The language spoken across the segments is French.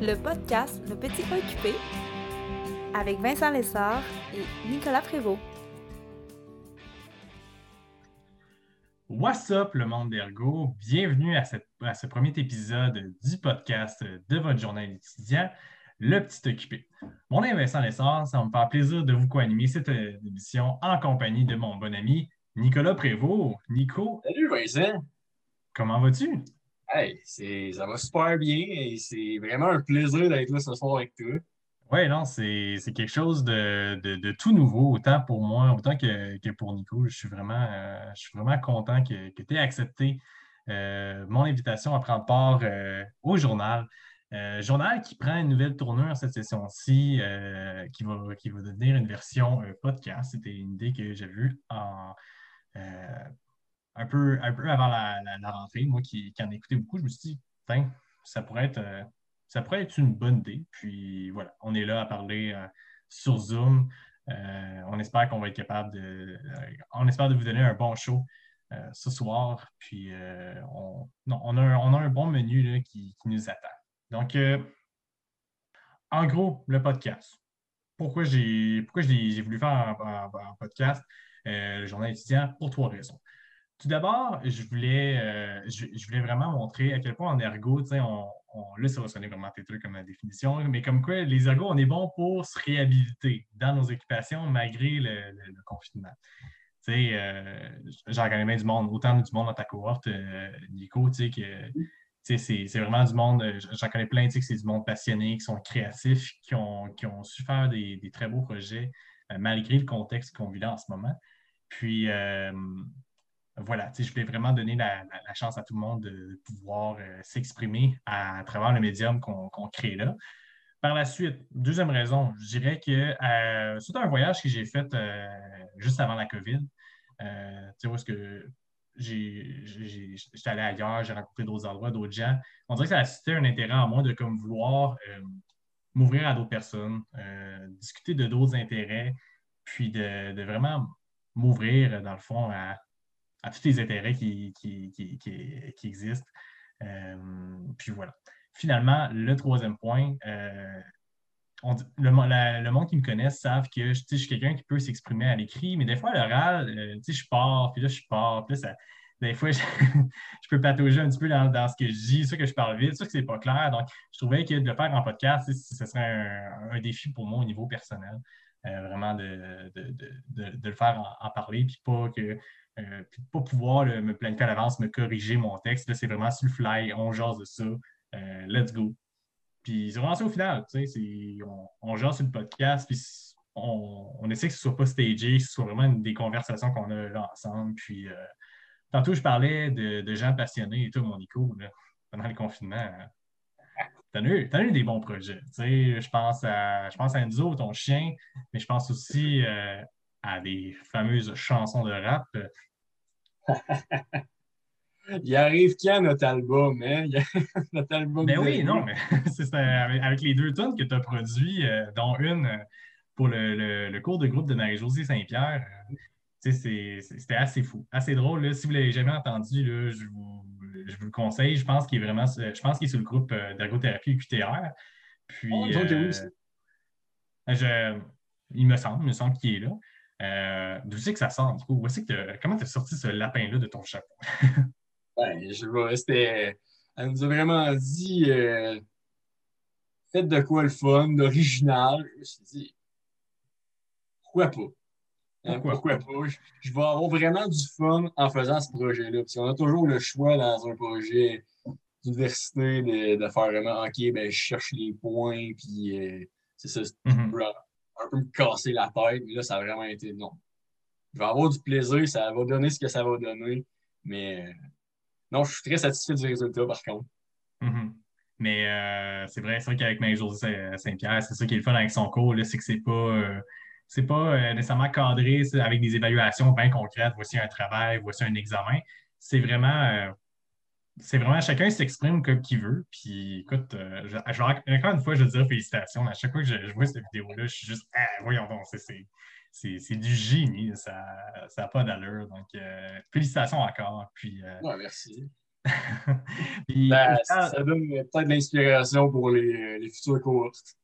le podcast Le Petit Occupé avec Vincent Lessard et Nicolas Prévost. What's up le monde d'Ergo? Bienvenue à, ce premier épisode du podcast de votre journal étudiant, Le Petit Occupé. Mon nom est Vincent Lessard, ça me fait plaisir de vous co-animer cette euh, émission en compagnie de mon bon ami Nicolas Prévost. Nico? Salut Vincent. Comment vas-tu? Hey, ça va super bien et c'est vraiment un plaisir d'être là ce soir avec toi. Oui, non, c'est quelque chose de, tout nouveau, autant pour moi, autant que, pour Nico. Je suis vraiment, euh, je suis vraiment content que, que tu aies accepté euh, mon invitation à prendre part euh, au journal. journal qui prend une nouvelle tournure cette session-ci, qui, va, qui va devenir une version podcast. C'était une idée que j'ai vue en, un peu, un peu avant la, rentrée, moi qui, en écoutais beaucoup, je me suis dit, ça pourrait être euh, ça pourrait être une bonne idée. Puis voilà, on est là à parler euh, sur Zoom. Euh, on espère qu'on va être capable de. on espère de vous donner un bon show ce soir. Puis on, on, a un, bon menu qui, nous attend. Donc, en gros, le podcast. Pourquoi j'ai voulu faire un, un podcast, le journal étudiant? Pour trois raisons. Tout d'abord, je voulais, euh, je, voulais vraiment montrer à quel point en ergo, on, là, ça va sonner vraiment têteux comme la définition, mais comme quoi les ergos, on est bon pour se réhabiliter dans nos occupations malgré le, confinement. Euh, j'en connais bien du monde, autant du monde dans ta cohorte, euh, Nico, tu sais, que c'est vraiment du monde, j'en connais plein, tu sais, que c'est du monde passionné, qui sont créatifs, qui ont, qui ont su faire des, des très beaux projets malgré le contexte qu'on vit là en ce moment. Puis, voilà, je voulais vraiment donner la, chance à tout le monde de pouvoir euh, s'exprimer à, travers le médium qu'on crée là. Par la suite, deuxième raison, je dirais que euh, c'est un voyage que j'ai fait euh, juste avant la COVID. tu sais, où est-ce que j'étais allé ailleurs, j'ai rencontré d'autres endroits, d'autres gens. On dirait que ça a suscité un intérêt en moi de comme vouloir m'ouvrir à d'autres personnes, discuter de d'autres intérêts, puis de vraiment m'ouvrir, dans le fond, à, à tous les intérêts qui, existent. Euh, puis voilà. Finalement, le troisième point, euh, le, monde qui me connaît savent que je, suis quelqu'un qui peut s'exprimer à l'écrit, mais des fois, à l'oral, euh, je pars, puis là, je pars, puis là, des fois, je, peux patauger un petit peu dans, ce que je dis, ça que je parle vite, ça que c'est pas clair. Donc, je trouvais que de le faire en podcast, ce serait un, défi pour moi au niveau personnel. vraiment de, le faire en parler, puis pas que euh, puis de ne pas pouvoir me planifier à l'avance, me corriger mon texte. Là, c'est vraiment sur le fly, on jase de ça. Euh, let's go. Puis c'est vraiment ça au final. On, on jase sur le podcast, puis on, essaie que ce ne soit pas stagé, que ce soit vraiment des conversations qu'on a là ensemble. Puis euh, tantôt, je parlais de, gens passionnés et tout, mon Nico, pendant le confinement. Tu as, eu des bons projets. Je pense, à, je pense à Enzo, ton chien, mais je pense aussi à des fameuses chansons de rap. Il arrive quand notre album, hein? notre album. Ben oui, non, mais c'est avec, les deux tonnes que tu as produit, euh, dont une euh, pour le, cours de groupe de Marie-Josée Saint-Pierre. Euh, c'était assez fou, assez drôle. Si vous ne l'avez jamais entendu, je, vous, le conseille. Je pense qu'il est vraiment je pense qu'il est sur le groupe d'ergothérapie QTR. Puis, oh, il me semble, il me semble qu'il est là. Euh, D'où c'est que ça sort, du coup? comment tu as sorti ce lapin-là de ton chapeau? ben, je vois, c'était. Elle nous a vraiment dit euh, faites de quoi le fun, d'original. Je me suis dit pourquoi pas? Hein, pourquoi, pas? Je, vais avoir vraiment du fun en faisant ce projet-là. Parce qu'on a toujours le choix dans un projet d'université de, faire vraiment OK, ben, je cherche les points, puis euh, c'est ça. Mm-hmm un peu me casser la tête. Mais là, ça a vraiment été non. Je vais avoir du plaisir, ça va donner ce que ça va donner. Mais euh, non, je suis très satisfait du résultat, par contre. Mm-hmm. Mais euh, c'est vrai, c'est vrai qu'avec Marie-Josée Saint-Pierre, c'est ça qui est le fun avec son cours, c'est que c'est pas. Euh, c'est pas nécessairement cadré avec des évaluations bien concrètes. Voici un travail, voici un examen. C'est vraiment c'est vraiment chacun s'exprime comme qu'il veut. Puis écoute, euh, je, encore une fois, je veux dire félicitations. À chaque fois que je, vois cette vidéo-là, je suis juste, ah, voyons donc, c'est du génie. Ça n'a pas d'allure. Donc, euh, félicitations encore. Puis, euh, merci. Puis, Ben, ça donne peut-être de l'inspiration pour les, les futures courses.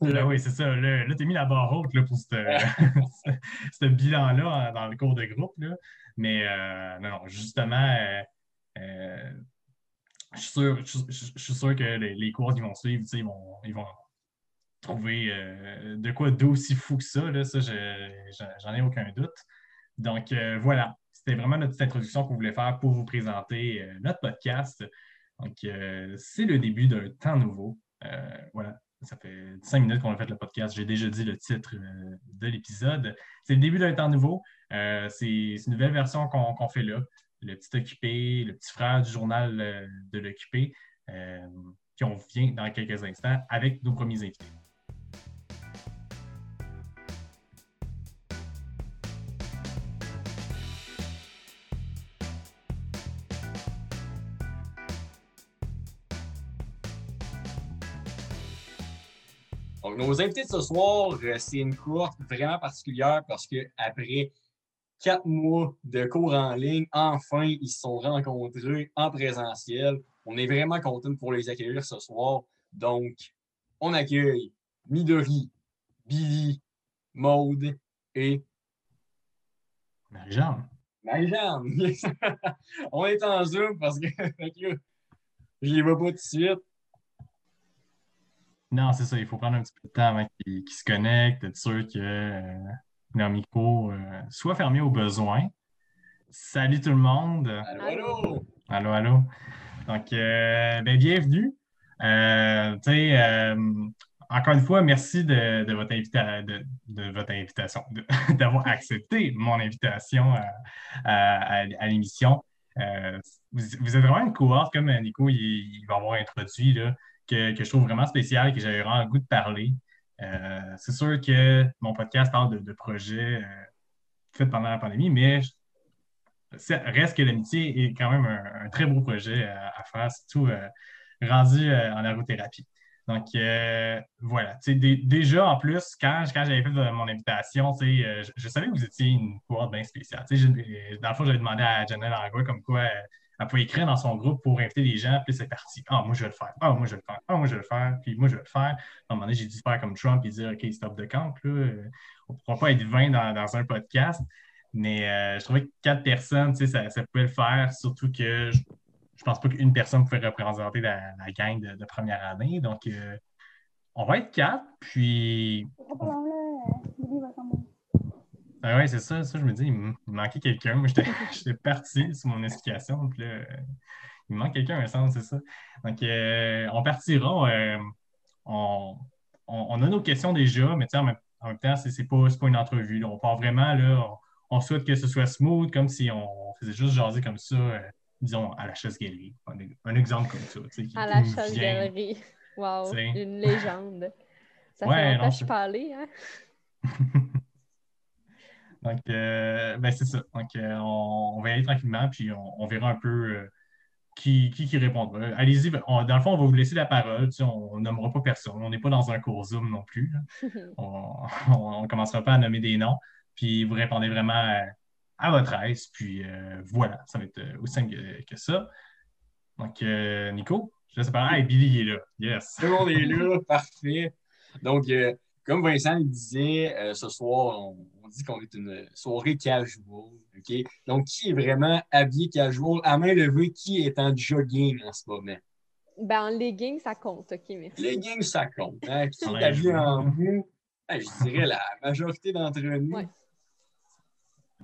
Ben oui, c'est ça. Là, là tu as mis la barre haute là, pour ce, bilan-là hein, dans le cours de groupe. Là. Mais euh, non, non, justement, euh, je, suis sûr, que les, courses qui vont suivre, ils vont, trouver euh, de quoi d'aussi fou que ça. Là, ça je- j'en- ai aucun doute. Donc euh, voilà, c'était vraiment notre petite introduction qu'on voulait faire pour vous présenter notre podcast. Donc, c'est le début d'un temps nouveau. Voilà, ça fait cinq minutes qu'on a fait le podcast. J'ai déjà dit le titre de l'épisode. C'est le début d'un temps nouveau. C'est une nouvelle version qu'on fait là. Le petit occupé, le petit frère du journal euh, de l'occupé. Euh, puis on vient dans quelques instants avec nos premiers invités. Donc, nos invités de ce soir, euh, c'est une courte vraiment particulière parce qu'après quatre mois de cours en ligne, enfin, ils se sont rencontrés en présentiel. On est vraiment content pour les accueillir ce soir. Donc, on accueille Midori, Billy, Maude et Marie-Jeanne. Marie-Jeanne. on est en Zoom parce que, je les vois pas tout de suite. Non, c'est ça. Il faut prendre un petit peu de temps avant qu'ils qu'ils se connectent, être sûr que euh, leur micro euh, soit fermé au besoin. Salut tout le monde. Allô, allô. Allô, allô. Donc, euh, ben, bienvenue. Euh, encore une fois, merci de, de votre, invita- de, de votre invitation, d'avoir accepté mon invitation à, à- à- à l'émission. Vous, vous êtes vraiment une cohorte, comme Nico il, il va avoir introduit, là, que, que je trouve vraiment spécial, que j'avais vraiment le goût de parler. Euh, c'est sûr que mon podcast parle de, projets euh, faits pendant la pandémie, mais reste que l'amitié est quand même un, très beau projet à, faire, surtout euh, rendu en aérothérapie. Donc, voilà. Déjà, en plus, quand, j'avais fait mon invitation, je, je savais que vous étiez une cohorte bien spéciale. Dans le fond, j'avais demandé à Janelle Langlois comme quoi elle pouvait écrire dans son groupe pour inviter des gens, puis c'est parti. Ah, moi, je vais le faire. Ah, moi, je vais le faire. Ah, moi, je vais le faire. Puis moi, je vais le faire. À un moment donné, j'ai dû faire comme Trump et dire OK, stop de camp. Là. On ne pourra pas être 20 dans, dans un podcast. Mais euh, je trouvais que quatre personnes, tu sais, ça, ça pouvait le faire, surtout que je, je pense pas qu'une personne pouvait représenter la, la gang de, de première année. Donc, euh, on va être quatre, puis. Ah ouais, c'est ça, ça, je me dis, il me il manquait quelqu'un. Moi, j'étais parti sur mon explication, puis là, euh, il me manque quelqu'un, un sens, c'est ça. Donc, euh, on partira. euh, on, on- on a nos questions déjà, mais en même, en même temps, c'est pas, pas une entrevue. là. On part vraiment, là, on, on souhaite que ce soit smooth, comme si on faisait juste jaser comme ça, disons, à la chasse-galerie. Un, un exemple comme ça. qui- À la nous vient. chasse-galerie. Wow, une légende. Ça Ouais, fait longtemps que je c'est- suis pas allée, hein? Donc, euh, ben, c'est ça. Donc, euh, on, on va y aller tranquillement, puis on, on verra un peu euh, qui, qui, qui répondra. Allez-y, on- dans le fond, on va vous laisser la parole. tu sais, on ne nommera pas personne. On n'est pas dans un cours Zoom non plus. On ne commencera pas à nommer des noms. Puis vous répondez vraiment à, à votre aise. Puis euh, voilà, ça va être aussi simple que, que ça. Donc, euh, Nico, je laisse parler. Hey, Billy il est là. Yes. Tout le monde est là, parfait. Donc, euh, comme Vincent le disait, euh, ce soir, on, on dit qu'on est une soirée casual. OK? Donc, qui est vraiment habillé casual, à main levée, qui est en jogging en ce moment? Ben, en legging, ça compte, OK, merci. Leggings, ça compte. Hein? Qui est habillé je- en mou? Ben, je dirais la majorité d'entre nous. Ouais.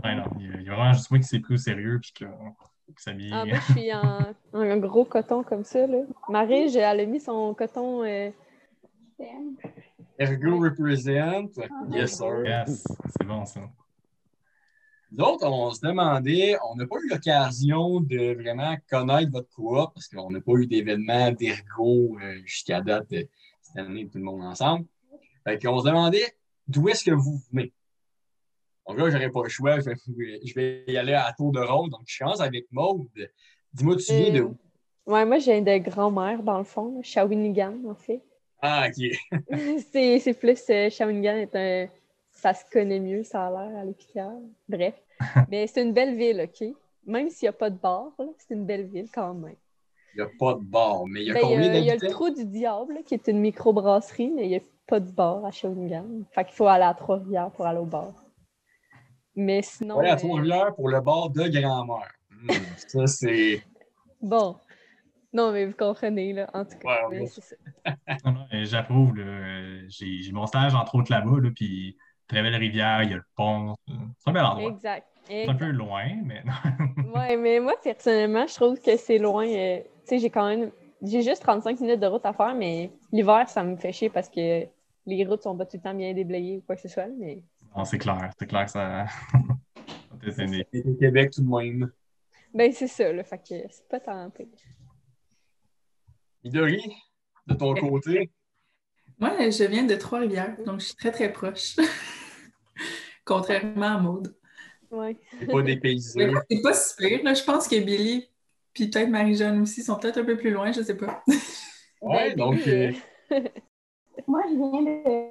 Ouais, non, il y a- vraiment juste moi qui s'est pris au sérieux. Puis que, qui s'habille. Ah, moi, je suis en, en gros coton comme ça, là. Marie, j'ai- elle a mis son coton... euh, Ergo represent. Yes, sir. Yes, c'est bon ça. Nous autres, on se demandait, on n'a pas eu l'occasion de vraiment connaître votre coop parce qu'on n'a pas eu d'événement d'ergo euh, jusqu'à date euh, cette année, tout le monde ensemble. Fait qu'on se demandait d'où est-ce que vous venez? Donc là, j'aurais pas le choix, je vais, je y aller à tour de rôle. Donc, je commence avec Maude. Dis-moi, tu viens de Euh, où? Ouais, moi, j'ai de grand-mère, dans le fond. Je Shawinigan, en fait. Ah, OK. c'est plus... euh, Shawinigan est un... Ça se connaît mieux, ça a l'air, à l'hôpital. Bref. Mais c'est une belle ville, OK? même s'il n'y a pas de bar, c'est une belle ville quand même. Il n'y a pas de bar, mais il y a Ben, combien a, il y a le d'habitants? Trou du Diable, qui est une microbrasserie, mais il n'y a pas de bar à Shawinigan. Fait qu'il faut aller à Trois-Rivières pour aller au bar. Mais sinon. Ouais, à euh, Trois-Rivières pour le bar de grand-mère. Hmm, ça, c'est. Bon. Non, mais vous comprenez, là, en tout cas. Ouais, ça. Non, non, J'approuve. là. J'ai j'ai mon stage, entre autres, là-bas. Là, puis très belle rivière, il y a le pont. C'est un bel endroit. Exact. C'est un peu loin, mais non. Ouais, mais moi, personnellement, je trouve que c'est loin. euh, tu sais, j'ai quand même. J'ai juste 35 minutes de route à faire, mais l'hiver, ça me fait chier parce que les routes sont pas tout le temps bien déblayées ou quoi que ce soit. Mais Non, c'est clair. C'est clair que ça. c'est Québec tout de même. ben, c'est ça, là. Fait que c'est pas tant pire. Midori, de ton côté, Moi, je viens de Trois-Rivières, donc je suis très, très proche. Contrairement à Maude. Ouais. c'est pas dépaysé. Mais C'est pas si pire, là. Je pense que Billy puis peut-être Marie-Jeanne aussi sont peut-être un peu plus loin, je sais pas. Ouais, donc, euh, Moi, je viens de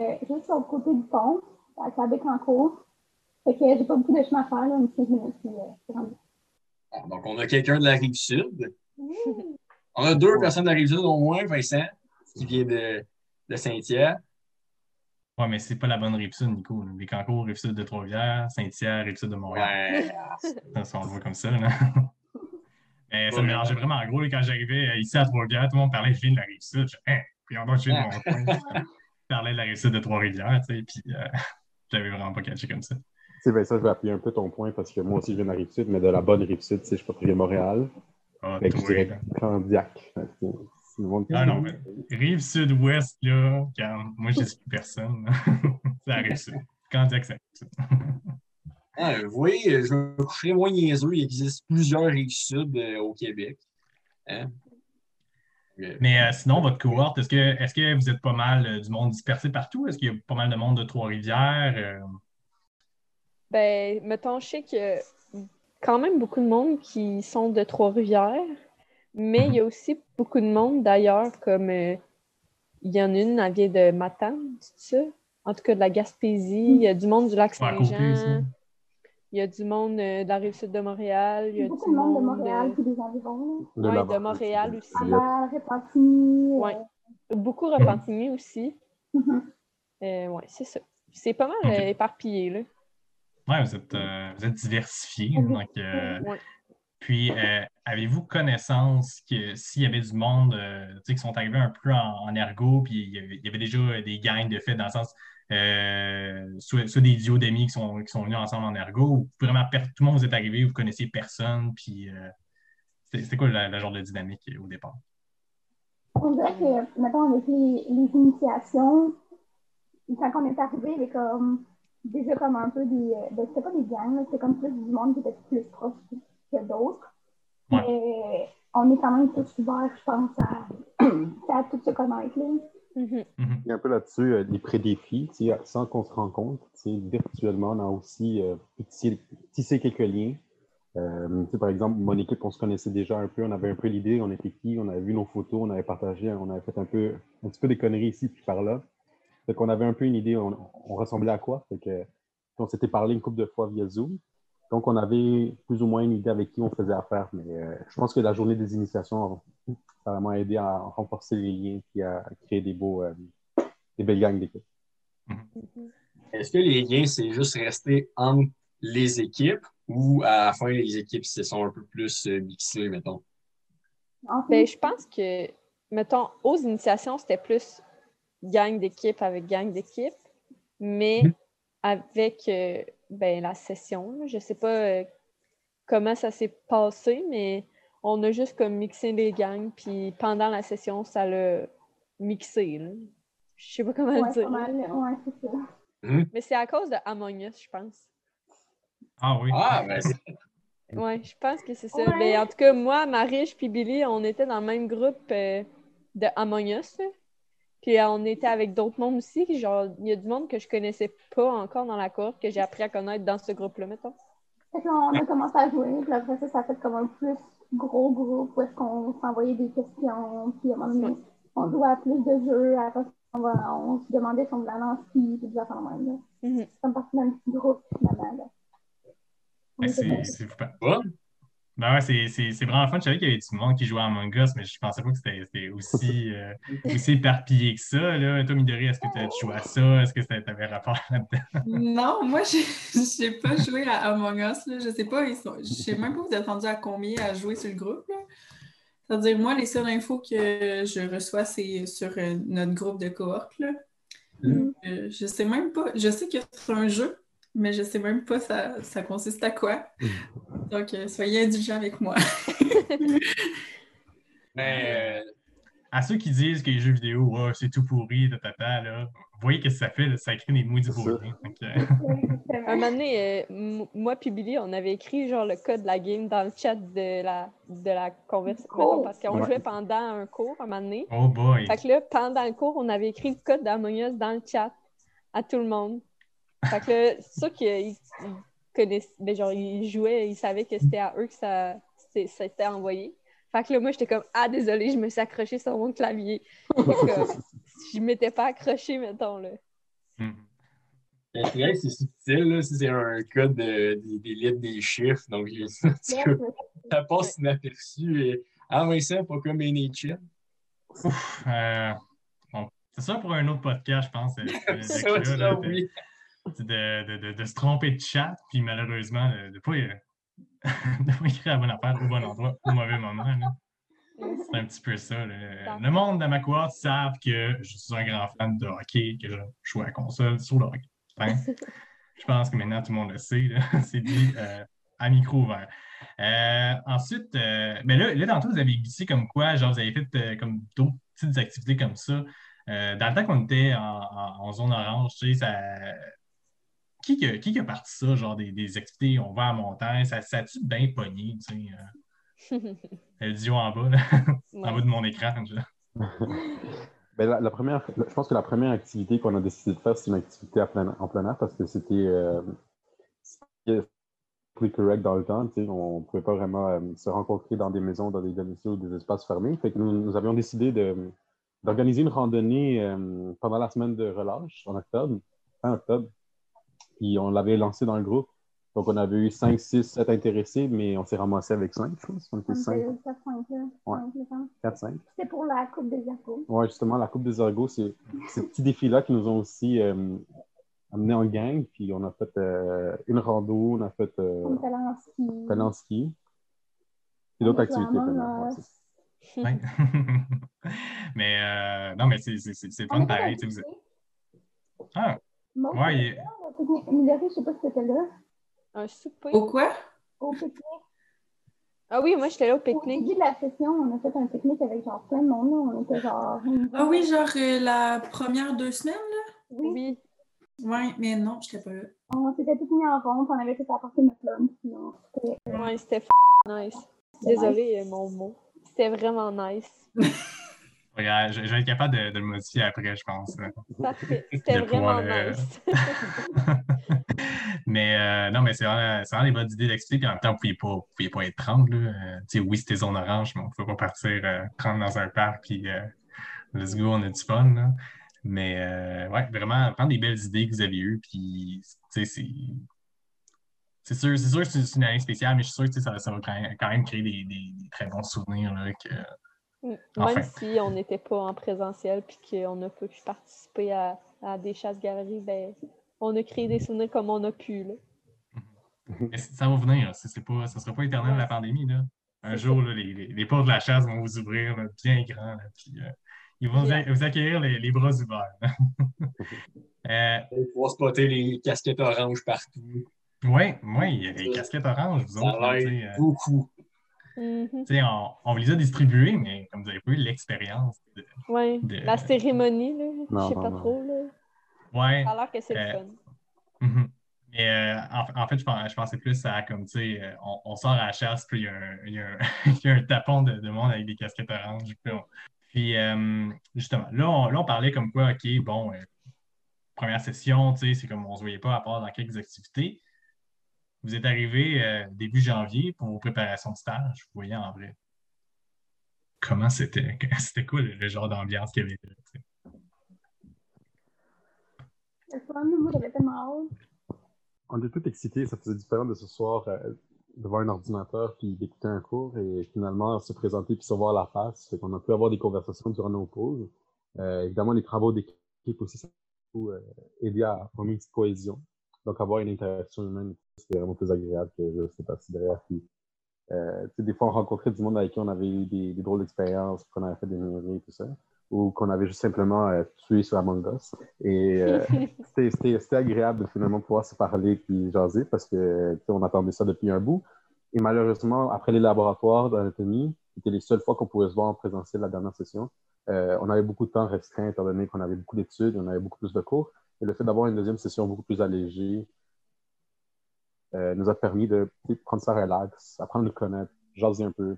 euh, juste sur le côté du pont, à Québec en cours. Fait que j'ai pas beaucoup de chemin à faire, là, une petite minute, puis euh, c'est bon, donc, on a quelqu'un de la rive sud. On a deux personnes de la rive sud au moins, Vincent, qui vient de, de Saint-Hyacinthe. Ouais, mais c'est pas la bonne rive sud, Nico. Les Cancours, rive sud de Trois-Rivières, Saint-Hyacinthe, rive sud de Montréal. Ouais. Ça, on le voit comme ça. Là. Mais ça me mélangeait vraiment en gros. quand j'arrivais euh, ici à Trois-Rivières, tout le monde parlait, je viens de la rive sud. Je hein, puis on je viens de mon coin. Je parlais de la rive sud de Trois-Rivières, tu sais, puis euh, j'avais vraiment pas catché comme ça. Tu sais, Vincent, je vais appuyer un peu ton point parce que moi aussi, je viens de la rive sud, mais de la bonne rive sud, tu sais, je suis pas très Montréal. Ah, Fait que je dirais. Candiac. Que c'est le monde qui- Ah non, mais rive sud-ouest, là, quand moi, je suis personne. là. c'est la rive sud. Quand on dit que c'est la rive sud. Ah, vous voyez, je me coucherai moins niaiseux. Il existe plusieurs rives sud euh, au Québec. Hein? Euh, Mais euh, sinon, votre cohorte, est-ce que, est que vous êtes pas mal euh, du monde dispersé partout? Est-ce qu'il y a pas mal de monde de Trois-Rivières? Euh, Ben, mettons, je sais a quand même beaucoup de monde qui sont de Trois-Rivières, mais il y a aussi beaucoup de monde d'ailleurs, comme euh, il y en a une, elle vient de Matane, c'est ça? En tout cas, de la Gaspésie. Il y a du monde du lac. Saint-Jean. Il y a du monde euh, de la rive sud de Montréal. Il y a beaucoup du de monde de Montréal euh, puis des environs. De ouais, de Montréal aussi. Repentigny. Ouais. Beaucoup Repentigny aussi. euh. Euh, ouais, c'est ça. C'est pas mal euh, éparpillé, là. Ouais, vous êtes, euh, vous êtes diversifiés. Donc, euh, Ouais. Puis, euh, avez-vous connaissance que s'il y avait du monde euh, tu sais, qui sont arrivés un peu en, en ergo, puis il y, avait, il y avait déjà des gangs de fait dans le sens, euh, soit, soit des duos d'amis qui sont, qui sont venus ensemble en ergo, ou vraiment tout le monde vous est arrivé, vous connaissiez personne, puis euh, c'était quoi la, la genre de dynamique au départ? On dirait que, mettons, avec les, les initiations, quand on est arrivé, il y avait comme déjà comme un peu des. euh, Ben, c'était pas des gangs, là, c'était comme plus du monde qui était plus proche que d'autres. Ouais. Mais on est quand même tous ouverts, je pense, à, à tout se connaître. Là. Mhm. Mhm. Il y a un peu là-dessus euh, les pré-défis, sans qu'on se rencontre, tu sais, virtuellement, on a aussi euh, tissé, tissé quelques liens. Euh, tu sais, par exemple, mon équipe, on se connaissait déjà un peu, on avait un peu l'idée, on était qui, on avait vu nos photos, on avait partagé, on avait fait un peu, un petit peu des conneries ici puis par là. Fait qu'on avait un peu une idée, on, on ressemblait à quoi. Fait que, on s'était parlé une couple de fois via Zoom. Donc, on avait plus ou moins une idée avec qui on faisait affaire. Mais euh, je pense que la journée des initiations, ça a vraiment aidé à renforcer les liens et à créer des beaux, euh, des belles gangs d'équipe. Est-ce que les liens, c'est juste resté entre les équipes ou à la fin, les équipes se sont un peu plus euh, mixées, mettons? En fait, Ben, je pense que, mettons, aux initiations, c'était plus gang d'équipe avec gang d'équipe, mais Mhm. avec euh, ben, la session, je sais pas euh, comment ça s'est passé, mais on a juste comme mixé les gangs, puis pendant la session, ça l'a mixé. Là. Je sais pas comment ouais, le pas dire. mal, ouais, c'est ça. Mais c'est à cause de Among Us, je pense. Ah oui. Ah, ben, Ouais, je pense que c'est ça. Ouais. Ben, en tout cas, moi, Mariche puis Billy, on était dans le même groupe euh, de Among Us. Puis euh, on était avec d'autres mondes aussi. Genre, il y a du monde que je connaissais pas encore dans la cour, que j'ai appris à connaître dans ce groupe-là, mettons. Fait que là, on a commencé à jouer, puis après ça, ça a fait comme un plus gros groupe où est-ce qu'on s'envoyait des questions, puis à un moment donné, on jouait à plus de jeux, après ça, on, va- on se demandait si on voulait aller en ski, puis des affaires de même. là. Mhm. C'est comme partie d'un petit groupe, finalement. C'est Bon. Ben ouais, c'est c'est- c'est vraiment fun. Je savais qu'il y avait du monde qui jouait à Among Us, mais je pensais pas que c'était aussi, euh, aussi éparpillé que ça. Là. Toi, Midori, est-ce que tu as joué à ça? Est-ce que tu avais rapport là-dedans? Non, moi, j'ai j'ai pas joué à Among Us. Là. Je sais pas, ils sont... je sais même pas vous êtes rendu à combien à jouer sur le groupe. là. C'est-à-dire, moi, les seules infos que je reçois, c'est sur euh, notre groupe de cohorte. Là. Mm. Euh, je sais même pas. Je sais que c'est un jeu, mais je sais même pas ça, ça consiste à quoi. Donc, euh, soyez indulgents avec moi. Mais À ceux qui disent que les jeux vidéo, c'est tout pourri, tatata, là, vous voyez qu'est-ce que ça fait? là? Ça crée des maudits euh, Un moment donné, euh, moi puis Billy, on avait écrit genre le code de la game dans le chat de la, de la conversation. Parce qu'on Ouais. jouait pendant un cours un moment donné. oh boy! Fait que là, pendant le cours, on avait écrit le code d'Among Us dans le chat à tout le monde. Fait que là, c'est sûr qu'ils ils connaissaient, ben genre, ils jouaient, ils savaient que c'était à eux que ça s'était envoyé. Fait que là, moi, j'étais comme, ah, désolé, je me suis accrochée sur mon clavier. Fait que, je m'étais pas accrochée, mettons, là. Mhm. mais c'est subtil, là, si c'est un code de- des, des lettres, des chiffres. Donc, ça passe inaperçu. Et... Ah, Vincent, pas comme NHL. Ouf, euh, bon, c'est ça pour un autre podcast, je pense. euh, Ça, ça, oui. De, de, de, de se tromper de chat, puis malheureusement, de ne pas, euh, pas écrire la bonne affaire au bon endroit au mauvais moment. C'est un petit peu ça. là. Le monde de ma cohorte savent que je suis un grand fan de hockey, que je joue à la console sur le hockey. Je pense que maintenant tout le monde le sait. C'est dit euh, à micro ouvert. Euh, ensuite, euh, mais là, là, tantôt, vous avez glissé comme quoi, genre, vous avez fait comme d'autres petites activités comme ça. Dans le temps qu'on était en, en- en zone orange, tu sais, ça. Qui, qui, a- qui qui a parti ça, genre des, des activités, on va à la montagne, ça, ça a-tu bien pogné, tu sais? euh, le duo en bas, là, en bas de mon écran. Ben, la, la première, je pense que la première activité qu'on a décidé de faire, c'est une activité à plein- en plein air parce que c'était euh, c'était plus correct dans le temps. tu sais, On ne pouvait pas vraiment euh, se rencontrer dans des maisons, dans des domiciles ou des espaces fermés. Fait que nous, nous avions décidé d'organiser une randonnée euh, pendant la semaine de relâche en octobre, fin octobre. Puis on l'avait lancé dans le groupe. Donc on avait eu 5, 6, 7 intéressés, mais on s'est ramassé avec 5, je pense. On était On 5, était juste à cinq, là. Ouais. Cinq, je pense. 4, 5. C'était pour la Coupe des Arcos. Oui, justement, la Coupe des Argos, c'est ces petits défis-là qui nous ont aussi euh, amenés en gang. Puis on a fait euh, une rando, on a fait euh, On était allé en ski. talent en ski. Puis On d'autres activités. Mais euh, non, mais c'est c'est- c'est- c'est le On fun pareil. vous-. Ah, Ouais, c'était il- pique-nique. Je sais pas si c'était là. Un souper. Au quoi? Au pique-nique. Ah oui, moi, j'étais là au Au début pique-nique. de la session, on a fait un pique-nique avec genre plein de monde. là. On était genre. Ah oui, genre euh, la première deux semaines, là? Oui. Oui. Ouais, mais non, j'étais pas là. On s'était tous mis en rond, puis on avait tout apporté notre lunch. Puis on s'était. Ouais, c'était f- nice. Désolée, euh, mon mot. C'était vraiment nice. regarde, je, je vais être capable de, de le modifier après, je pense. Parfait. C'était vraiment nice. mais euh, non, mais c'est vraiment, vraiment des bonnes idées d'activité. Puis en même temps, vous ne pouviez pas, vous pouviez pas être 30. Là. Euh, tu sais, oui, c'était zone orange, mais on ne pouvait pas partir euh, 30 dans un parc. Puis euh, let's go, on a du fun. Là. Mais euh, ouais, vraiment, prendre des belles idées que vous avez eues. Puis, tu sais, c'est. C'est sûr, c'est sûr que c'est une année spéciale, mais je suis sûr que ça, ça va quand même, quand même créer des, des- des très bons souvenirs. Là, que, Même Enfin. si on n'était pas en présentiel puis qu'on n'a pas pu participer à, à des chasses-galeries, ben, on a créé des souvenirs comme on a pu. Là. Mais ça va venir. C'est pas, ça ne sera pas éternel Ouais. la pandémie. Là. Un jour, là, les, les, les portes de la chasse vont vous ouvrir là, bien grand. là, puis, euh, ils vont vous, Yeah. a- vous accueillir les, les bras ouverts. euh, On va pouvoir spotter les casquettes oranges partout. oui, oui, il y a les casquettes oranges, vous Ça autres. là, euh, beaucoup. Mhm. tu sais, on, on vous les a distribués, mais comme vous n'avez pas eu l'expérience. de- Ouais. De- La cérémonie, je sais non, pas non. trop. Là. Ouais. Ça a l'air que c'est Euh, le fun. Mhm. Mais euh, en, en fait, je, pens- je pensais plus à comme, tu sais, euh, on, on sort à la chasse, puis il y a un, il y a un, il y a un tapon de, de monde avec des casquettes oranges. Puis, on- puis, euh, justement, là on, là, on parlait comme quoi, OK, bon, euh, première session, tu sais, c'est comme on ne se voyait pas à part dans quelques activités. Vous êtes arrivé euh, début janvier pour vos préparations de stage, vous voyez en vrai. Comment c'était? C'était quoi le, le genre d'ambiance qu'il y avait là? tu sais? Le fun, moi, j'avais tellement hâte. on était tout excités. Ça faisait différent de ce soir euh, devant un ordinateur puis d'écouter un cours et finalement se présenter puis se voir la face. Fait qu'on a pu avoir des conversations durant nos pauses. Euh, évidemment, les travaux d'équipe aussi, ça a beaucoup euh, aidé à former une petite cohésion. Donc, avoir une interaction humaine, c'est vraiment plus agréable que je sais pas si derrière. Puis, euh, des fois, on rencontrait du monde avec qui on avait eu des, des drôles d'expériences, qu'on avait fait des niaiseries et tout ça, ou qu'on avait juste simplement euh, tué sur Among Us. Et euh, c'était- agréable de finalement pouvoir se parler puis jaser parce que on attendait ça depuis un bout. Et malheureusement, après les laboratoires d'anatomie, c'était les seules fois qu'on pouvait se voir en présentiel la dernière session. On avait beaucoup de temps restreint étant donné qu'on avait beaucoup d'études, on avait beaucoup plus de cours. Et le fait d'avoir une deuxième session beaucoup plus allégée euh, nous a permis de prendre ça relax, apprendre à nous connaître, jaser un peu.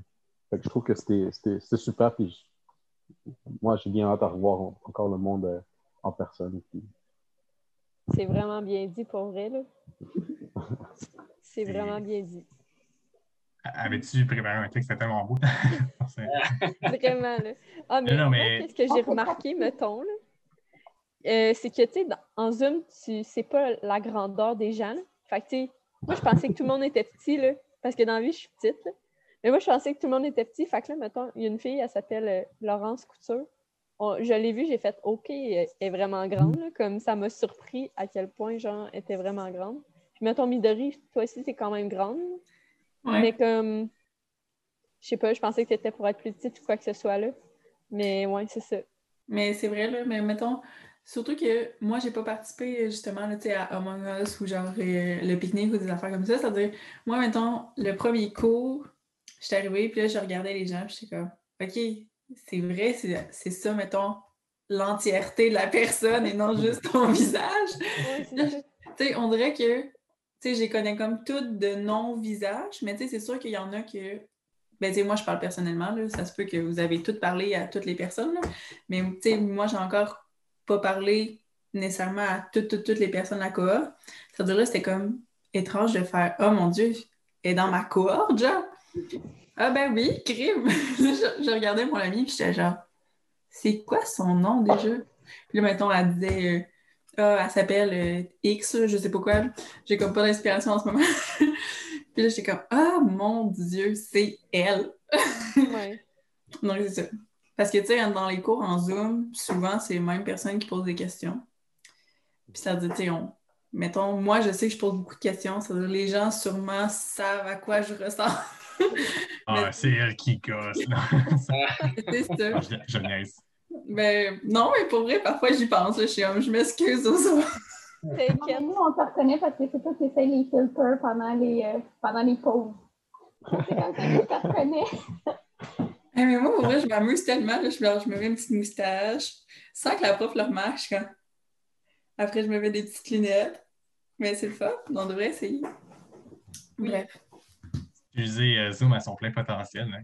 Fait que je trouve que c'était c'était- c'était super. Puis je- moi, j'ai bien hâte à revoir en- encore le monde euh, en personne. Puis C'est vraiment bien dit pour vrai, là. C'est vraiment bien dit. Avais-tu préparé un texte tellement beau? C'est- Vraiment, là. Ah, mais, Non, non, moi, mais- qu'est-ce que j'ai remarqué, mettons, là, euh, c'est que, tu sais, en Zoom, tu sais pas la grandeur des gens, là. Fait que, tu sais, moi, je pensais que tout le monde était petit, là, parce que dans la vie, je suis petite, là. Mais moi, je pensais que tout le monde était petit. Fait que là, mettons, il y a une fille, elle s'appelle euh, Laurence Couture. On- je l'ai vue, j'ai fait OK, elle est vraiment grande, là, comme ça m'a surpris à quel point, genre, elle était vraiment grande. Puis, mettons, Midori, toi aussi, t'es quand même grande. Ouais. Mais comme, je sais pas, je pensais que t'étais pour être plus petite ou quoi que ce soit là. Mais ouais, c'est ça. Mais c'est vrai, là, mais mettons, surtout que moi, j'ai pas participé justement là, tu sais, à Among Us ou genre euh, le pique-nique ou des affaires comme ça. C'est-à-dire, moi, mettons, le premier cours, j'étais arrivée, puis là, je regardais les gens, puis j'étais comme, OK, c'est vrai, c'est ça, mettons, l'entièreté de la personne et non juste ton visage. Ouais. Tu on dirait que, tu sais, je les connais comme toutes de non-visage, mais tu sais, c'est sûr qu'il y en a que, ben, tu sais, moi, je parle personnellement, là, ça se peut que vous avez toutes parlé à toutes les personnes, là, mais tu sais, moi, j'ai encore pas parlé nécessairement à toutes, toutes, toutes les personnes de la cohorte. C'est-à-dire, là, c'était comme étrange de faire, oh mon Dieu, elle est dans ma cohorte, genre. Ah ben oui, crime! je, je regardais mon ami, puis j'étais genre, c'est quoi son nom déjà? Puis là, mettons, elle disait, euh, ah, elle s'appelle euh, X, je sais pas quoi. J'ai comme pas d'inspiration en ce moment. Puis là, j'étais comme, ah mon Dieu, c'est elle. Ouais. Donc, c'est ça. Parce que, tu sais, dans les cours en Zoom, souvent, c'est les mêmes personnes qui posent des questions. Puis ça veut dire, tu sais, on... mettons, moi, je sais que je pose beaucoup de questions. Ça veut dire, les gens, sûrement, savent à quoi je ressens. Ah, c'est elle qui gosse. là. c'est ça. Ah, je, je niaise. Ben, non, mais pour vrai, parfois, j'y pense. là. Je suis comme, je m'excuse aux autres. T'inquiète. Nous, on te reconnaît parce que c'est toi qui essayes les filters pendant les, euh, pendant les pauses. C'est comme ça qu'on te reconnaît. Mais moi, vrai, je m'amuse tellement. là. Je, je me mets une petite moustache sans que la prof le remarque. Comme- Après, je me mets des petites lunettes. Mais c'est le fun. On devrait essayer. Bref. Utiliser euh, Zoom à son plein potentiel. hein.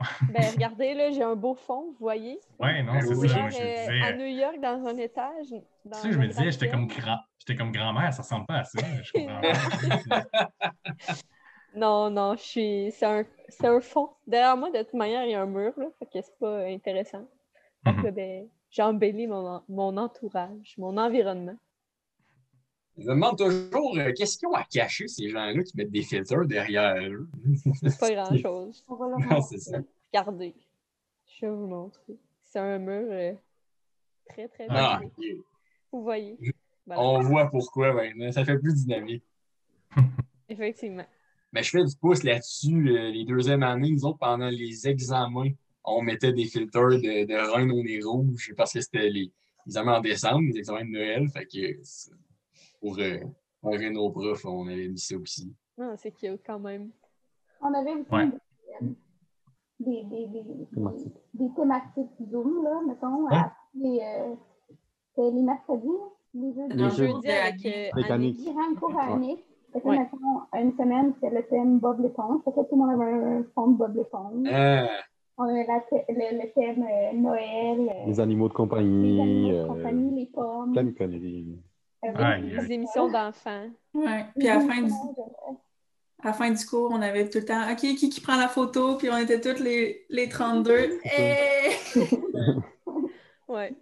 Ben regardez, là, j'ai un beau fond, vous voyez? Ouais, non, c'est Oui. ça. Genre, Moi, je me euh, disais, à euh, New York, dans un étage. tu dans sais, je me disais, j'étais comme grand, j'étais comme grand-mère, ça ressemble pas à ça. Je comprends. Non, non, je suis. C'est un... c'est un fond. Derrière moi, de toute manière, il y a un mur, là. Fait que c'est pas intéressant. Mhm. ben, j'embellis mon, en- mon entourage, mon environnement. Je me demande toujours euh, qu'est-ce qu'ils ont à cacher, ces gens-là qui mettent des filtres derrière eux. C'est pas grand-chose. On va leur Non, c'est ça. Regardez. Je vais vous montrer. C'est un mur euh, très, très Ah. Vous voyez. Voilà. On voit pourquoi maintenant. Ça fait plus dynamique. Effectivement. Mais je fais du pouce là-dessus. euh, les deuxièmes années, nous autres, pendant les examens, on mettait des filtres de, de reine au nez rouge parce que c'était les, les examens en décembre, les examens de Noël. Fait que pour euh, enlever nos profs, on avait mis ça aussi. Non, c'est cute quand même. On avait aussi Ouais. des, des, des, des, Thématiques. des thématiques Zoom, là, mettons. Ouais. à- les, euh, c'était les mercredis, les jeudis. Le Les jeux- jeudi avec euh, Mécanique. Annick. Fait que, Ouais. mettons, une semaine, c'était le thème Bob l'éponge. Fait que tout le monde avait un fond de Bob l'éponge. Ah, On avait la le, le thème euh, Noël, euh, Les animaux de les compagnie, animaux de euh, compagnie, les pommes. plein de conneries. euh, les- émissions d'enfants. Ouais. les Puis à la fin du, à la fin du cours, on avait tout le temps, OK, qui, qui prend la photo? Puis on était toutes les, les 32. Hey! Ouais.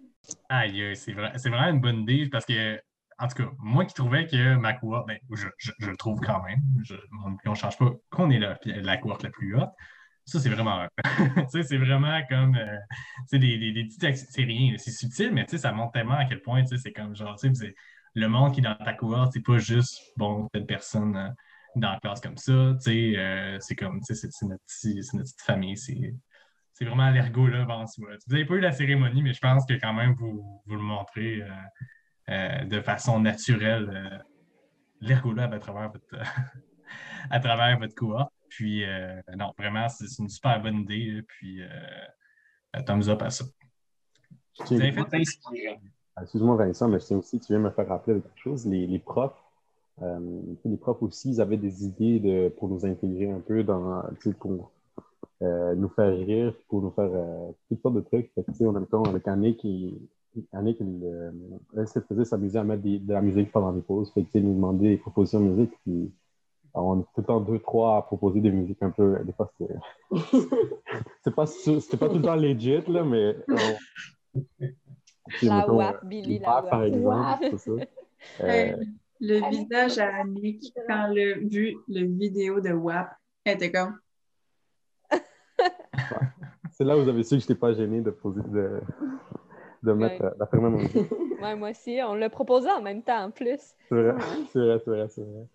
Aïe, aïe, c'est vrai- c'est vraiment une bonne idée parce que en tout cas, moi qui trouvais que ma cohorte, ben, je, je- le trouve quand même, je- on ne change pas qu'on est la, la cohorte la plus haute. Ça, c'est vraiment. c'est vraiment comme. euh, des, des, des petites. C'est rien, c'est subtil, mais ça montre tellement à quel point, c'est comme genre, le monde qui est dans ta cohorte, c'est pas juste, bon, telle personne euh, dans la classe comme ça, euh, c'est comme, c'est notre, notre petite famille, c'est. Vraiment l'ergot là. Vous n'avez pas eu la cérémonie, mais je pense que quand même vous, vous le montrez de façon naturelle euh, l'ergolab à travers votre à travers votre cohorte. Puis euh, non, vraiment, c'est une super bonne idée. Puis euh, thumbs up à ça. Inspirant. Excuse-moi, Vincent, mais je tiens aussi, tu viens me faire rappeler quelque chose. Les, les profs, euh, les profs aussi, ils avaient des idées de, pour nous intégrer un peu dans, tu sais, pour euh, nous faire rire, pour nous faire euh, toutes sortes de trucs. Fait que, tu sais, en même temps, avec Annick, il, Annick, elle, euh, elle se faisait s'amuser à mettre des- de la musique pendant les pauses. Fait que, nous demander des propositions de musique. Puis, on est tout le temps deux, trois à proposer des musiques un peu. Des fois, c'était. c'est pas, c'était pas tout le temps legit, là, mais. on- sais, La mettons, WAP, euh, Billy, la WAP, par exemple, ça. Euh, le Annick, visage à Annick, quand elle a vu le vidéo de WAP, elle était comme c'est là où vous avez su que je n'étais pas gêné de poser, de, de mettre, Ouais. d'affirmer mon idée. Ouais, moi aussi, on l'a proposé en même temps en plus. C'est vrai, c'est vrai, c'est vrai, c'est vrai.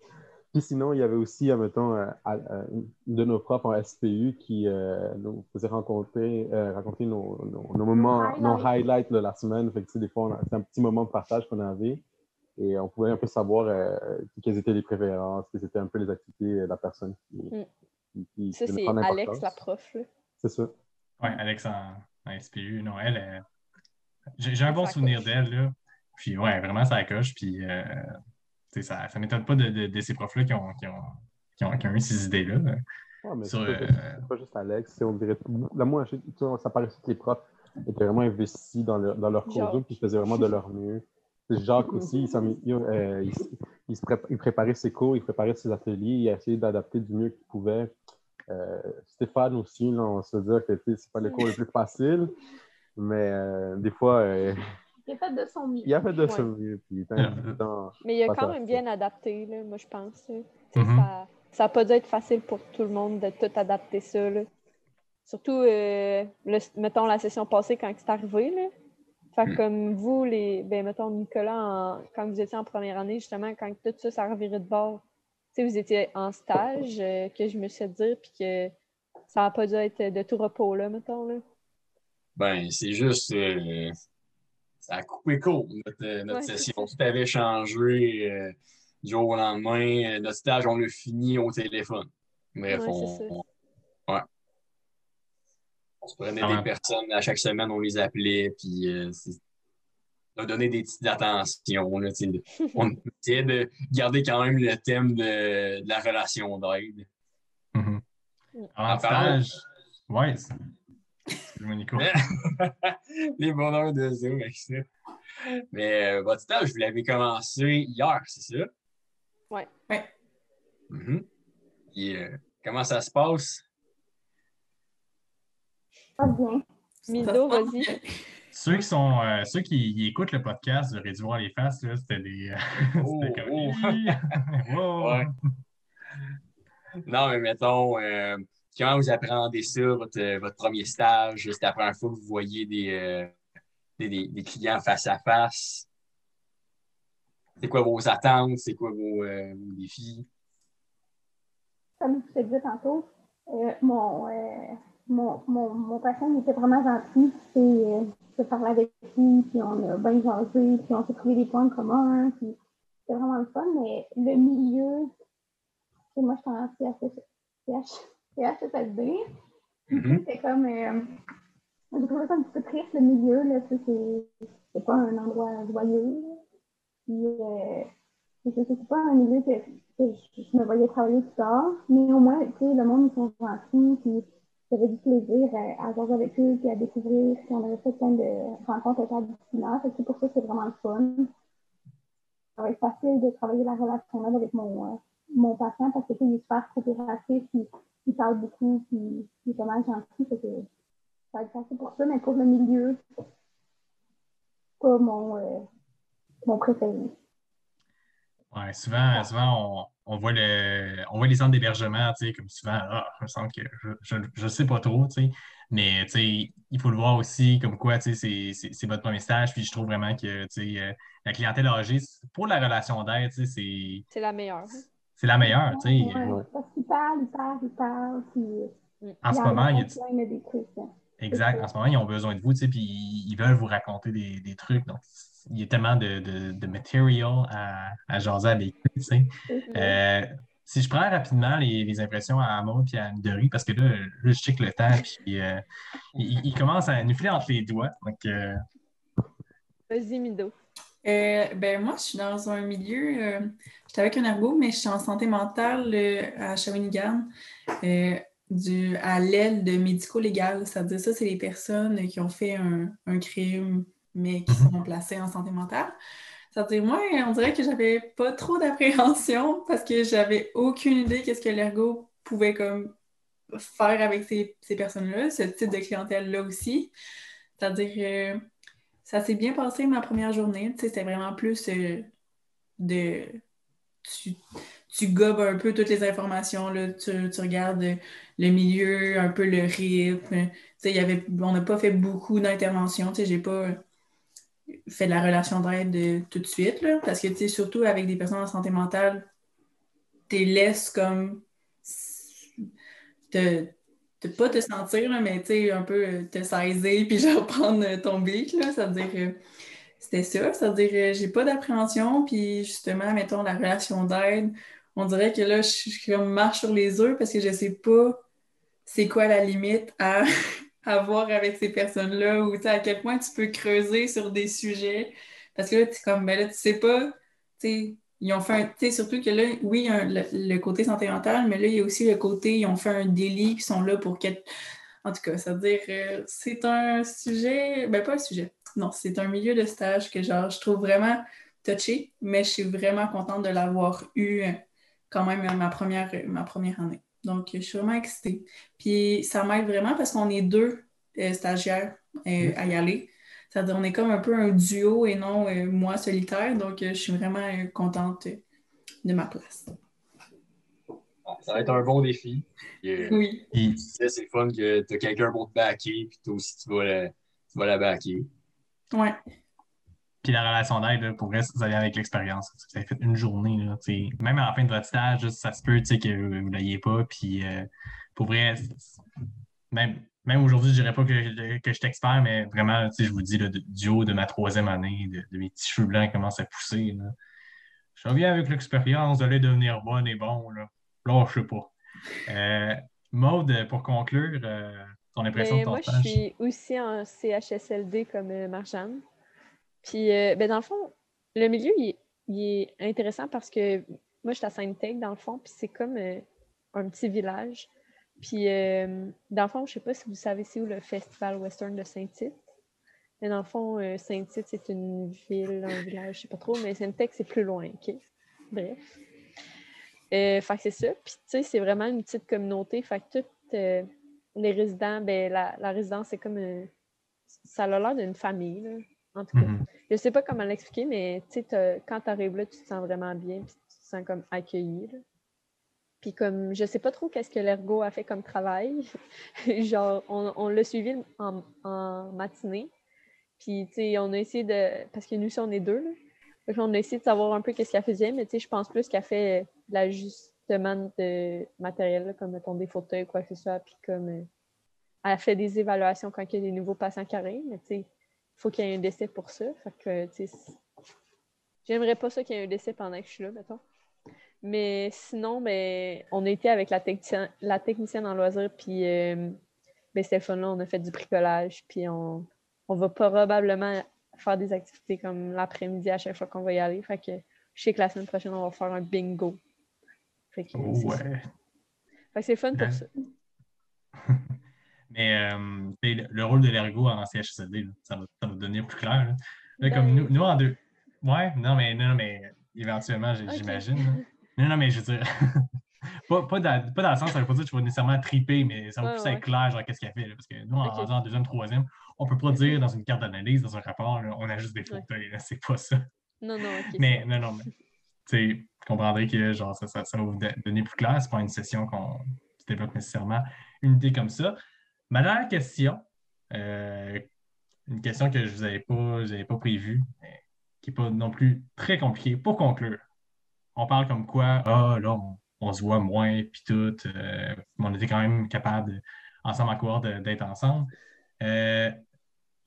Puis sinon, il y avait aussi, admettons, euh, à- euh, une de nos profs en SPU qui euh, nous faisait rencontrer, euh, raconter nos, nos, nos moments, nos highlights. de la semaine. Fait que, des fois, c'est un petit moment de partage qu'on avait et on pouvait un peu savoir euh, quelles étaient les préférences, quelles étaient un peu les activités de la personne qui, Mm. qui, qui Ça, c'est Alex, la prof. C'est ça. Ouais, Alex en, en SPU. Non, elle, j'ai j'ai un bon Ça souvenir coche. d'elle. là. Puis ouais, vraiment, ça coche. Puis euh, tu sais, ça ne m'étonne pas de, de- de ces profs-là qui ont, qui, ont, qui, ont, qui ont eu ces idées-là. Ouais, mais Sur, c'est pas, euh, juste- c'est pas juste Alex, c'est- on dirait la moi, je- tu sais, ça paraissait que les profs étaient vraiment investis dans, leur- dans leur cours. Zoom, puis ils faisaient vraiment de leur mieux. Jacques aussi, il, il, euh, il- il se prép- il préparait ses cours, il préparait ses ateliers, il a essayé d'adapter du mieux qu'il pouvait. Euh, Stéphane aussi, là, on se dit que c'est pas le cours le plus facile, mais euh, des fois, euh, Il a fait de son mieux. il a fait de Ouais. son mieux. Puis, Mais il a quand même bien adapté, là, moi, je pense. Mhm. Ça ça n'a pas dû être facile pour tout le monde de tout adapter ça. là. Surtout, euh, le- mettons, la session passée, quand c'est arrivé. Là. Fait Mm. comme vous, les, ben, mettons, Nicolas, en- quand vous étiez en première année, justement, quand tout ça, ça revirait de bord, tu sais, vous étiez en stage, euh, que je me suis fait dire, puis que ça n'a pas dû être de tout repos, là, mettons. Là. Ben, c'est juste. euh, ça a coupé court, notre, euh, notre Ouais, c'est session. Tout avait changé euh, du jour au lendemain. Euh, Notre stage, on l'a fini au téléphone. Bref, Ouais, on, c'est ça. on- ouais. On se prenait des personnes, à chaque semaine, on les appelait, puis euh, on a donné des petites attentions. On essayait de garder quand même le thème de, de la relation d'aide. Mm. En En stage, ouais. C'est- Excuse-moi, Nico. les bonheurs de Zoom avec ça. Mais euh, votre stage, vous l'avez commencé hier, c'est ça? Ouais. Ouais. Mhm. Et, euh, comment ça se passe? Pas bien. Mido, vas-y. Ceux qui sont euh, ceux qui, qui écoutent le podcast, vous aurez dû voir les faces, là, c'était des. euh, Oh, c'était comme. oh. Wow. Ouais. Non, mais mettons, euh, comment vous appréhendez ça, votre, euh, votre premier stage? C'est la première fois que vous voyez des, euh, des, des- clients face à face. C'est quoi vos attentes? C'est quoi vos, euh, défis? Comme je te disais tantôt, mon, mon, mon, mon patient était vraiment gentil. Je parlais avec lui, puis on a bien jasé, puis on s'est trouvé des points communs. Puis c'était vraiment le fun. Mais le milieu, moi, je suis en CH, CHSLD. Mhm. C'était comme. Euh, j'ai trouvé ça un petit peu triste, le milieu. Là, c'est, c'est pas un endroit joyeux. Puis, euh, c'est, c'est c'est pas un milieu que, que je, je me voyais travailler plus tard. Mais au moins, tu sais, le monde, ils sont gentils. Puis, j'avais du plaisir à, à jouer avec eux, puis à découvrir. Puis, on avait fait plein de rencontres interdisciplinaires. Fait c'est pour ça que c'est vraiment le fun. Ça va être facile de travailler la relation avec mon, euh, mon patient parce que il est super coopératif. Puis, il parle beaucoup, puis il est vraiment gentil. Fait que ça va être facile pour ça, mais pour le milieu, c'est pas mon, euh, mon préféré. Ouais, souvent, souvent on, on voit le, on voit les centres d'hébergement, tu sais, comme souvent, ah, je me sens que je, je, sais pas trop, tu sais. Mais tu sais, il faut le voir aussi comme quoi, tu sais, c'est votre premier stage. Puis je trouve vraiment que, tu sais, euh, la clientèle âgée, pour la relation d'aide, tu sais, c'est. C'est la meilleure. C'est la meilleure, tu sais. Ouais, parce qu'ils parlent, ils parlent, ils parlent. Puis... En ce moment, il y a. Des trucs, hein. Exact. En ce moment, ils ont besoin de vous, tu sais, puis ils veulent vous raconter des, des trucs. Donc, il y a tellement de, de, de material à, à jaser avec eux, tu sais. Euh, si je prends rapidement les, les impressions à Amon et à Midori, parce que là, là, je check le temps, puis euh, il, il, commence à nous filer entre les doigts. Donc, euh... Vas-y, Mido. Euh, ben moi, je suis dans un milieu, euh, j'étais avec un ergo, mais je suis en santé mentale euh, à Shawinigan, du, à l'aile de médico-légal. C'est-à-dire ça, c'est les personnes qui ont fait un, un crime, mais qui sont placées en santé mentale. C'est-à-dire, moi, on dirait que j'avais pas trop d'appréhension parce que j'avais aucune idée qu'est-ce que l'ergo pouvait comme faire avec ces, ces personnes-là, ce type de clientèle-là aussi. C'est-à-dire, ça s'est bien passé ma première journée. C'était vraiment plus euh, de. Tu, tu, gobes un peu toutes les informations. Là. Tu, regardes le milieu, un peu le rythme. Y avait, on n'a pas fait beaucoup d'interventions. J'ai pas fait de la relation d'aide tout de suite. Là, parce que surtout avec des personnes en santé mentale, tu les laisses comme te, pas te sentir, mais un peu euh, te saisir puis genre prendre euh, ton bic, là, ça veut dire que c'était ça, ça veut dire j'ai pas d'appréhension, puis justement, mettons, la relation d'aide, on dirait que là, je suis comme marche sur les œufs parce que je sais pas c'est quoi la limite à, à voir avec ces personnes-là ou à quel point tu peux creuser sur des sujets. Parce que là, tu comme, ben là, tu sais pas, tu sais, ils ont fait un, tu sais, surtout que là, oui, il y a le, côté santé mentale, mais là, il y a aussi le côté, ils ont fait un délit, qui sont là pour qu'être. En tout cas, ça veut dire, euh, c'est un sujet, ben pas un sujet, non, c'est un milieu de stage que, genre, je trouve vraiment touché, mais je suis vraiment contente de l'avoir eu euh, quand même ma première, ma première année. Donc, je suis vraiment excitée. Puis, ça m'aide vraiment parce qu'on est deux euh, stagiaires à y aller. On est comme un peu un duo et non euh, moi solitaire. Donc, euh, je suis vraiment euh, contente de ma place. Ça va être un bon défi. oui. Puis, tu sais, c'est fun que tu as quelqu'un pour te backer, puis toi aussi, tu vas la, tu vas la backer. Ouais. Puis la relation d'aide, pour vrai, ça vient avec l'expérience. Vous avez fait une journée, là, même à la fin de votre stage, ça se peut que vous ne l'ayez pas. Puis pour vrai, même même aujourd'hui, je dirais pas que, que je suis expert, mais vraiment, je vous dis, là, du haut de ma troisième année, de, mes petits cheveux blancs commencent à pousser. Là. Je reviens avec l'expérience, d'aller devenir bonne et bon. Là, là je sais pas. Euh, Maude, pour conclure, euh, ton impression de ton moi, Moi, je suis aussi en CHSLD comme euh, Marjane. Puis, euh, ben, dans le fond, le milieu, il, est intéressant parce que moi, je suis à Sainte-Tech, dans le fond, puis c'est comme un petit village. Puis, euh, dans le fond, je ne sais pas si vous savez c'est où le Festival Western de Saint-Tite. Mais dans le fond, euh, Saint-Tite, c'est une ville, un village, je ne sais pas trop, mais Saint-Tite, c'est plus loin, OK? Bref. Euh, fait que c'est ça. Puis, tu sais, c'est vraiment une petite communauté. Fait que tous euh, les résidents, ben, la, la résidence, c'est comme. ça a l'air d'une famille, là, en tout cas. Mhm. Je ne sais pas comment l'expliquer, mais tu sais, quand tu arrives là, tu te sens vraiment bien, puis tu te sens comme accueilli. Là. Puis comme je sais pas trop qu'est-ce que l'ergo a fait comme travail. Genre, on, on l'a suivi en, en, matinée. Puis, tu sais, on a essayé de. Parce que nous, on est deux, là. On a essayé de savoir un peu qu'est-ce qu'elle faisait, mais tu sais, je pense plus qu'elle fait l'ajustement de matériel, comme mettons des fauteuils, quoi que ce soit. Puis comme. Euh, elle fait des évaluations quand il y a des nouveaux patients qui arrivent, mais tu sais, faut qu'il y ait un décès pour ça. Fait que, tu sais, j'aimerais pas ça qu'il y ait un décès pendant que je suis là, mettons. Mais sinon, ben, on a été avec la, technicien, la technicienne en loisirs, puis euh, ben, là on a fait du bricolage, puis on, on va probablement faire des activités comme l'après-midi à chaque fois qu'on va y aller. Fait que je sais que la semaine prochaine, on va faire un bingo. Fait que, ouais. C'est fun pour ça. Mais euh, le rôle de l'ergo en CHSLD, ça, va, ça va devenir plus clair. Là. comme nous, nous en deux. Ouais, non, mais non, mais éventuellement, j'imagine. Non, non, mais je veux dire, pas, pas, dans, pas, dans, le sens, ça veut pas dire que tu vas nécessairement triper, mais ça va plus être clair, genre, qu'est-ce qu'elle fait. Là, parce que nous, en, okay. en deuxième, troisième, on peut pas dire dans une carte d'analyse, dans un rapport, là, on a juste des fauteuils. C'est pas ça. Non, non, ok. Mais, non, non, mais, tu sais, comprendrez que genre, ça, ça, ça va vous donner plus clair. Ce n'est pas une session qu'on développe nécessairement une idée comme ça. Ma dernière question, euh, une question que je ne vous avais pas, je vous avais pas prévue, mais qui n'est pas non plus très compliquée. Pour conclure, on parle comme quoi, ah là, on, on se voit moins, puis tout, euh, mais on était quand même capable, de- ensemble en de- d'être ensemble. Euh,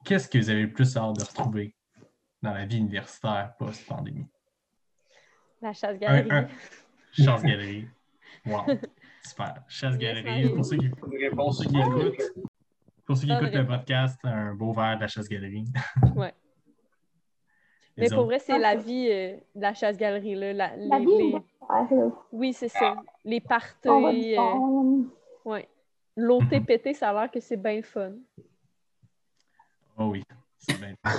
Qu'est-ce que vous avez le plus hâte de retrouver dans la vie universitaire post-pandémie? La chasse-galerie. Un- un- Chasse-galerie. Wow. Super. Chasse-galerie. Pour ceux qui, Une pour réponse ceux qui écoutent, pour ceux qui écoutent le podcast, un beau verre de la chasse-galerie. Ouais. Mais pour vrai, c'est la vie euh, de la chasse-galerie. Là. La- La les- vie les-. Oui, c'est ça. Les parties. Euh, fun. ouais. L'OTPT, ça a l'air que c'est bien fun. Oh oui. C'est bien. Ça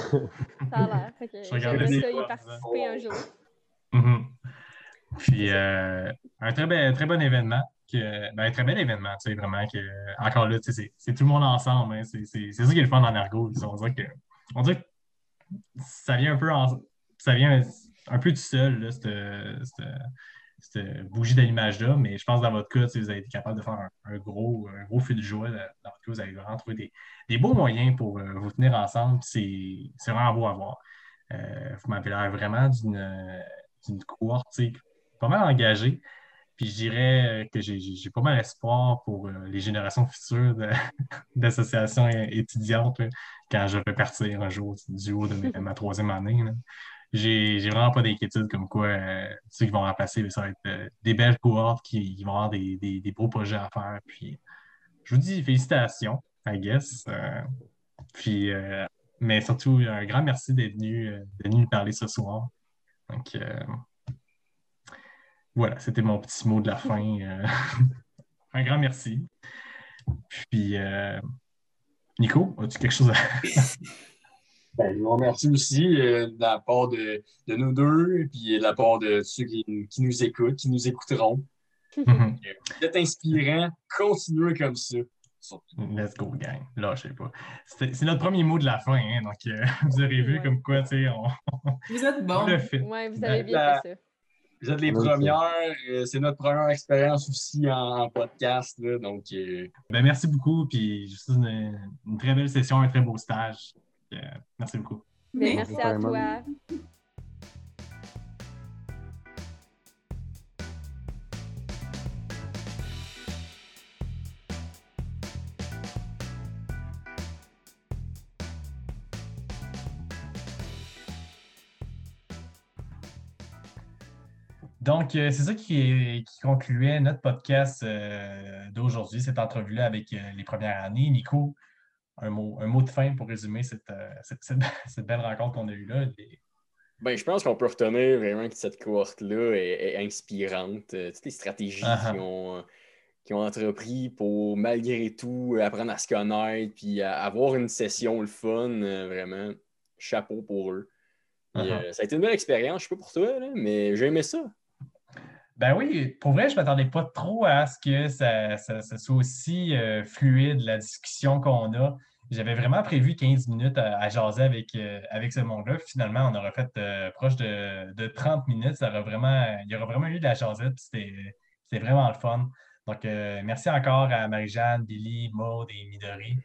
a l'air. Fait que Je regardais j'aimerais ça y participer un jour. Mhm. Puis, euh, un très, bel- très bon événement. Que, ben, un très bel événement, tu sais, vraiment. Que, encore là, tu sais, c'est c'est tout le monde ensemble. hein, c'est c'est- c'est ça qui est le fun en ergo. On dirait que, on dirait que ça vient un peu, en- ça vient un peu seul, cette, bougie d'allumage-là. Mais je pense que dans votre cas, vous avez été capable de faire un, gros, un gros fil de joie. Dans votre cas, vous avez vraiment trouvé des, beaux moyens pour euh, vous tenir ensemble. C'est vraiment beau à voir. Euh, vous m'avez l'air vraiment d'une cohorte pas mal engagée. Puis je dirais que j'ai- pas mal espoir pour euh, les générations futures d'associations étudiantes quand je vais partir un jour du haut de ma troisième année. J'ai vraiment pas d'inquiétude comme quoi euh, ceux qui vont remplacer, ça va être euh, des belles cohortes qui, vont avoir des, des- des beaux projets à faire. Puis je vous dis félicitations, I guess. Euh, puis, euh, mais surtout, un grand merci d'être venu, euh, venu nous parler ce soir. Donc, euh, voilà, c'était mon petit mot de la fin. euh. un grand merci. Puis, euh, Nico, as-tu quelque chose à. Ben, je vous remercie aussi euh, de la part de, de nous deux et puis de la part de ceux qui, qui nous écoutent, qui nous écouteront. Vous êtes inspirant. Continuez comme ça. Surtout. Let's go, gang. Là, je sais pas. C'est notre premier mot de la fin, hein, donc euh, vous aurez vu Ouais. comme quoi, tu sais, on, Vous êtes on bon. Ouais, vous avez bien fait ça. Vous êtes les Oui, premières. euh, c'est notre première expérience aussi en, en podcast. là, donc, euh, Ben, merci beaucoup, puis juste une, une très belle session, un très beau stage. Euh, merci beaucoup. Mais- merci à toi. Donc, euh, c'est ça qui, est- qui concluait notre podcast euh, d'aujourd'hui, cette entrevue-là avec euh, les premières années. Nico, un mot, un mot de fin pour résumer cette, euh, cette, cette- cette belle rencontre qu'on a eue là. Les- Ben, je pense qu'on peut retenir vraiment que cette cohorte-là est, est inspirante. Toutes les stratégies Uh-huh. qu'ils ont, qu'ils ont entrepris pour, malgré tout, apprendre à se connaître, puis à- avoir une session le fun, vraiment, chapeau pour eux. Euh, ça a été une belle expérience, je sais pas pour toi, là, mais j'ai aimé ça. Ben oui, pour vrai, je ne m'attendais pas trop à ce que ça, soit aussi euh, fluide, la discussion qu'on a. J'avais vraiment prévu 15 minutes à, à jaser avec, euh, avec ce monde-là. Finalement, on aurait fait euh, proche de, de 30 minutes. Ça vraiment, il y aurait vraiment eu de la jasette. C'était vraiment le fun. Donc, merci encore à Marie-Jeanne, Billy, Maud et Midori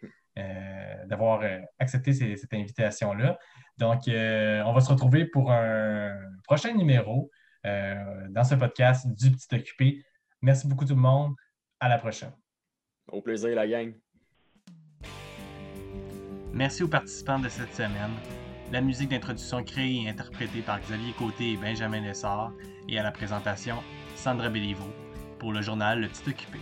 d'avoir accepté cette invitation-là. Donc, on va se retrouver pour un prochain numéro dans ce podcast du Petit Occupé. Merci beaucoup tout le monde. À la prochaine. Au plaisir, la gang. Merci aux participants de cette semaine. La musique d'introduction créée et interprétée par Xavier Côté et Benjamin Lessard et à la présentation, Sandra Béliveau pour le journal Le Petit Occupé.